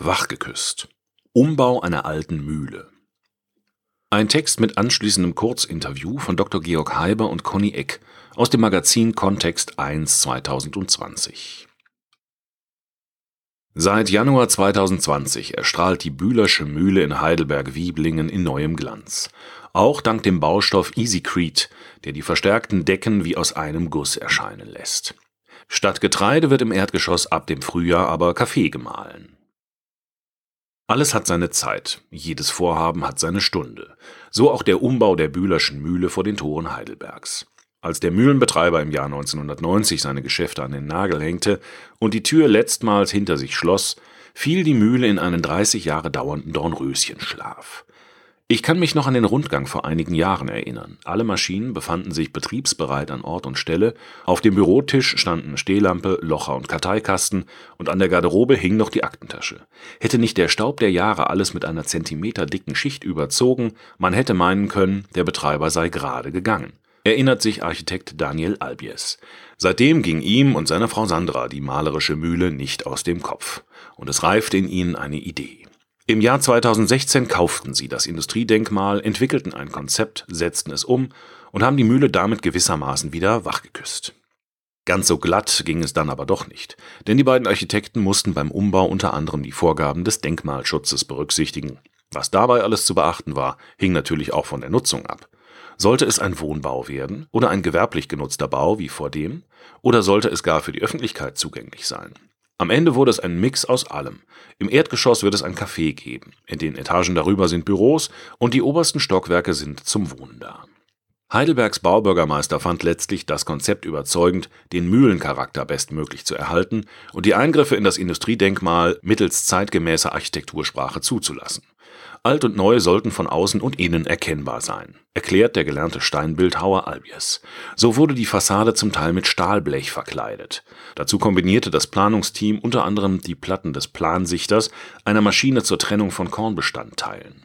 Wachgeküsst. Umbau einer alten Mühle. Ein Text mit anschließendem Kurzinterview von Dr. Georg Heiber und Conny Eck aus dem Magazin Kontext 1 2020. Seit Januar 2020 erstrahlt die Bühlersche Mühle in Heidelberg-Wieblingen in neuem Glanz. Auch dank dem Baustoff EasyCrete, der die verstärkten Decken wie aus einem Guss erscheinen lässt. Statt Getreide wird im Erdgeschoss ab dem Frühjahr aber Kaffee gemahlen. Alles hat seine Zeit, jedes Vorhaben hat seine Stunde. So auch der Umbau der Bühlerschen Mühle vor den Toren Heidelbergs. Als der Mühlenbetreiber im Jahr 1990 seine Geschäfte an den Nagel hängte und die Tür letztmals hinter sich schloss, fiel die Mühle in einen 30 Jahre dauernden Dornröschenschlaf. Ich kann mich noch an den Rundgang vor einigen Jahren erinnern. Alle Maschinen befanden sich betriebsbereit an Ort und Stelle, auf dem Bürotisch standen Stehlampe, Locher und Karteikasten und an der Garderobe hing noch die Aktentasche. Hätte nicht der Staub der Jahre alles mit einer zentimeterdicken Schicht überzogen, man hätte meinen können, der Betreiber sei gerade gegangen. Erinnert sich Architekt Daniel Albies. Seitdem ging ihm und seiner Frau Sandra die malerische Mühle nicht aus dem Kopf. Und es reifte in ihnen eine Idee. Im Jahr 2016 kauften sie das Industriedenkmal, entwickelten ein Konzept, setzten es um und haben die Mühle damit gewissermaßen wieder wachgeküsst. Ganz so glatt ging es dann aber doch nicht, denn die beiden Architekten mussten beim Umbau unter anderem die Vorgaben des Denkmalschutzes berücksichtigen. Was dabei alles zu beachten war, hing natürlich auch von der Nutzung ab. Sollte es ein Wohnbau werden oder ein gewerblich genutzter Bau wie vor dem, oder sollte es gar für die Öffentlichkeit zugänglich sein? Am Ende wurde es ein Mix aus allem. Im Erdgeschoss wird es ein Café geben, in den Etagen darüber sind Büros und die obersten Stockwerke sind zum Wohnen da. Heidelbergs Baubürgermeister fand letztlich das Konzept überzeugend, den Mühlencharakter bestmöglich zu erhalten und die Eingriffe in das Industriedenkmal mittels zeitgemäßer Architektursprache zuzulassen. Alt und Neu sollten von außen und innen erkennbar sein, erklärt der gelernte Steinbildhauer Albies. So wurde die Fassade zum Teil mit Stahlblech verkleidet. Dazu kombinierte das Planungsteam unter anderem die Platten des Plansichters, einer Maschine zur Trennung von Kornbestandteilen.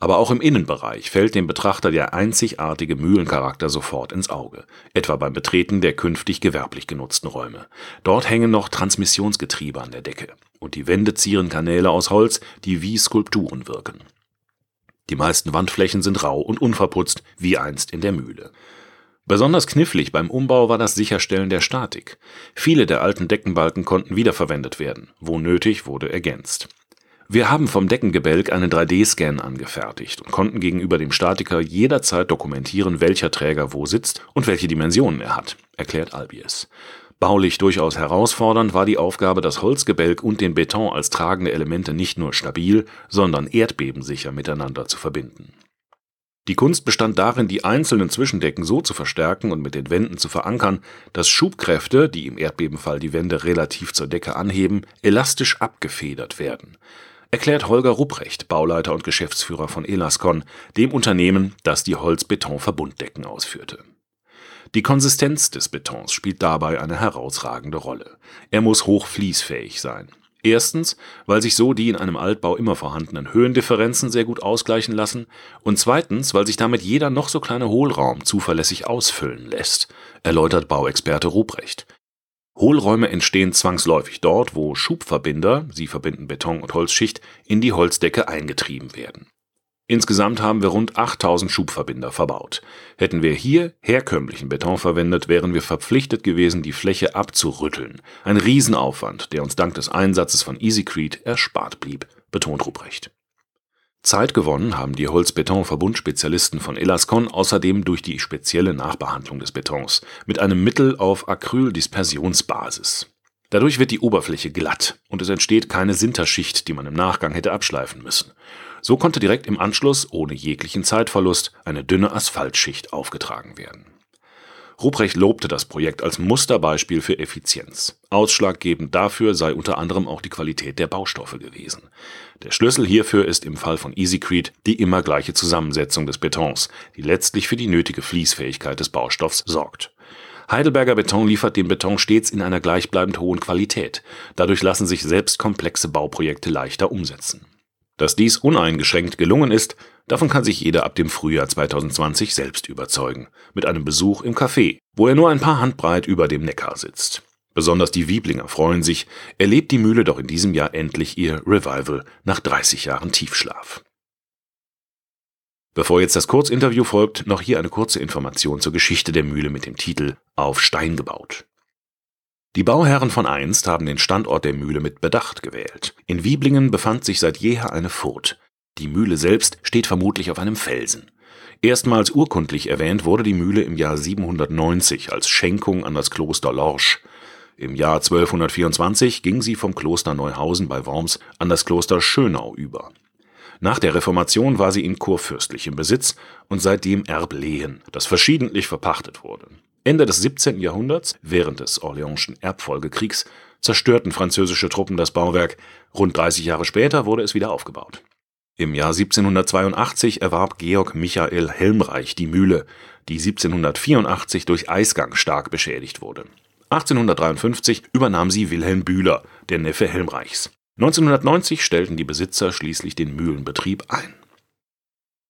Aber auch im Innenbereich fällt dem Betrachter der einzigartige Mühlencharakter sofort ins Auge, etwa beim Betreten der künftig gewerblich genutzten Räume. Dort hängen noch Transmissionsgetriebe an der Decke und die Wände zieren Kanäle aus Holz, die wie Skulpturen wirken. Die meisten Wandflächen sind rau und unverputzt, wie einst in der Mühle. Besonders knifflig beim Umbau war das Sicherstellen der Statik. Viele der alten Deckenbalken konnten wiederverwendet werden, wo nötig wurde ergänzt. Wir haben vom Deckengebälk einen 3D-Scan angefertigt und konnten gegenüber dem Statiker jederzeit dokumentieren, welcher Träger wo sitzt und welche Dimensionen er hat, erklärt Albies. Baulich durchaus herausfordernd war die Aufgabe, das Holzgebälk und den Beton als tragende Elemente nicht nur stabil, sondern erdbebensicher miteinander zu verbinden. Die Kunst bestand darin, die einzelnen Zwischendecken so zu verstärken und mit den Wänden zu verankern, dass Schubkräfte, die im Erdbebenfall die Wände relativ zur Decke anheben, elastisch abgefedert werden erklärt Holger Rupprecht, Bauleiter und Geschäftsführer von Elascon, dem Unternehmen, das die Holz-Beton-Verbunddecken ausführte. Die Konsistenz des Betons spielt dabei eine herausragende Rolle. Er muss hochfließfähig sein. Erstens, weil sich so die in einem Altbau immer vorhandenen Höhendifferenzen sehr gut ausgleichen lassen und zweitens, weil sich damit jeder noch so kleine Hohlraum zuverlässig ausfüllen lässt, erläutert Bauexperte Ruprecht. Hohlräume entstehen zwangsläufig dort, wo Schubverbinder (sie verbinden Beton und Holzschicht) in die Holzdecke eingetrieben werden. Insgesamt haben wir rund 8000 Schubverbinder verbaut. Hätten wir hier herkömmlichen Beton verwendet, wären wir verpflichtet gewesen, die Fläche abzurütteln. Ein Riesenaufwand, der uns dank des Einsatzes von EasyCrete erspart blieb, betont Ruprecht Zeit gewonnen haben die Holz-Beton-Verbundspezialisten von Elascon außerdem durch die spezielle Nachbehandlung des Betons mit einem Mittel auf Acryldispersionsbasis. Dadurch wird die Oberfläche glatt und es entsteht keine Sinterschicht, die man im Nachgang hätte abschleifen müssen. So konnte direkt im Anschluss ohne jeglichen Zeitverlust eine dünne Asphaltschicht aufgetragen werden Ruprecht lobte das Projekt als Musterbeispiel für Effizienz. Ausschlaggebend dafür sei unter anderem auch die Qualität der Baustoffe gewesen. Der Schlüssel hierfür ist im Fall von EasyCrete die immer gleiche Zusammensetzung des Betons, die letztlich für die nötige Fließfähigkeit des Baustoffs sorgt. Heidelberger Beton liefert den Beton stets in einer gleichbleibend hohen Qualität. Dadurch lassen sich selbst komplexe Bauprojekte leichter umsetzen. Dass dies uneingeschränkt gelungen ist, davon kann sich jeder ab dem Frühjahr 2020 selbst überzeugen, mit einem Besuch im Café, wo er nur ein paar Handbreit über dem Neckar sitzt. Besonders die Wieblinger freuen sich, erlebt die Mühle doch in diesem Jahr endlich ihr Revival nach 30 Jahren Tiefschlaf. Bevor jetzt das Kurzinterview folgt, noch hier eine kurze Information zur Geschichte der Mühle mit dem Titel Auf Stein gebaut. Die Bauherren von einst haben den Standort der Mühle mit Bedacht gewählt. In Wieblingen befand sich seit jeher eine Furt. Die Mühle selbst steht vermutlich auf einem Felsen. Erstmals urkundlich erwähnt wurde die Mühle im Jahr 790 als Schenkung an das Kloster Lorsch. Im Jahr 1224 ging sie vom Kloster Neuhausen bei Worms an das Kloster Schönau über. Nach der Reformation war sie in kurfürstlichem Besitz und seitdem Erblehen, das verschiedentlich verpachtet wurde. Ende des 17. Jahrhunderts, während des Orleanschen Erbfolgekriegs, zerstörten französische Truppen das Bauwerk. Rund 30 Jahre später wurde es wieder aufgebaut. Im Jahr 1782 erwarb Georg Michael Helmreich die Mühle, die 1784 durch Eisgang stark beschädigt wurde. 1853 übernahm sie Wilhelm Bühler, der Neffe Helmreichs. 1990 stellten die Besitzer schließlich den Mühlenbetrieb ein.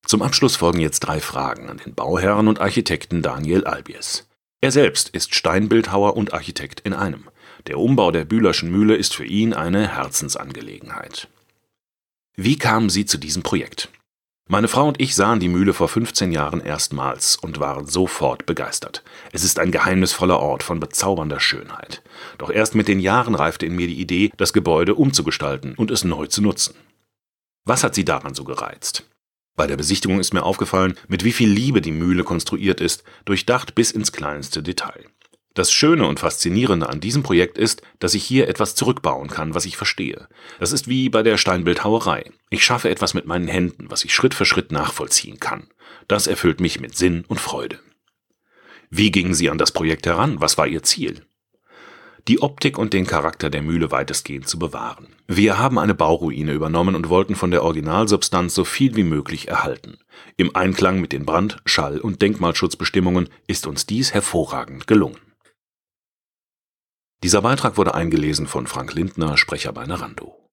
Zum Abschluss folgen jetzt drei Fragen an den Bauherren und Architekten Daniel Albies. Er selbst ist Steinbildhauer und Architekt in einem. Der Umbau der Bühlerschen Mühle ist für ihn eine Herzensangelegenheit. Wie kamen Sie zu diesem Projekt? Meine Frau und ich sahen die Mühle vor 15 Jahren erstmals und waren sofort begeistert. Es ist ein geheimnisvoller Ort von bezaubernder Schönheit. Doch erst mit den Jahren reifte in mir die Idee, das Gebäude umzugestalten und es neu zu nutzen. Was hat Sie daran so gereizt? Bei der Besichtigung ist mir aufgefallen, mit wie viel Liebe die Mühle konstruiert ist, durchdacht bis ins kleinste Detail. Das Schöne und Faszinierende an diesem Projekt ist, dass ich hier etwas zurückbauen kann, was ich verstehe. Das ist wie bei der Steinbildhauerei. Ich schaffe etwas mit meinen Händen, was ich Schritt für Schritt nachvollziehen kann. Das erfüllt mich mit Sinn und Freude. Wie gingen Sie an das Projekt heran? Was war Ihr Ziel? Die Optik und den Charakter der Mühle weitestgehend zu bewahren. Wir haben eine Bauruine übernommen und wollten von der Originalsubstanz so viel wie möglich erhalten. Im Einklang mit den Brand-, Schall- und Denkmalschutzbestimmungen ist uns dies hervorragend gelungen. Dieser Beitrag wurde eingelesen von Frank Lindner, Sprecher bei Narando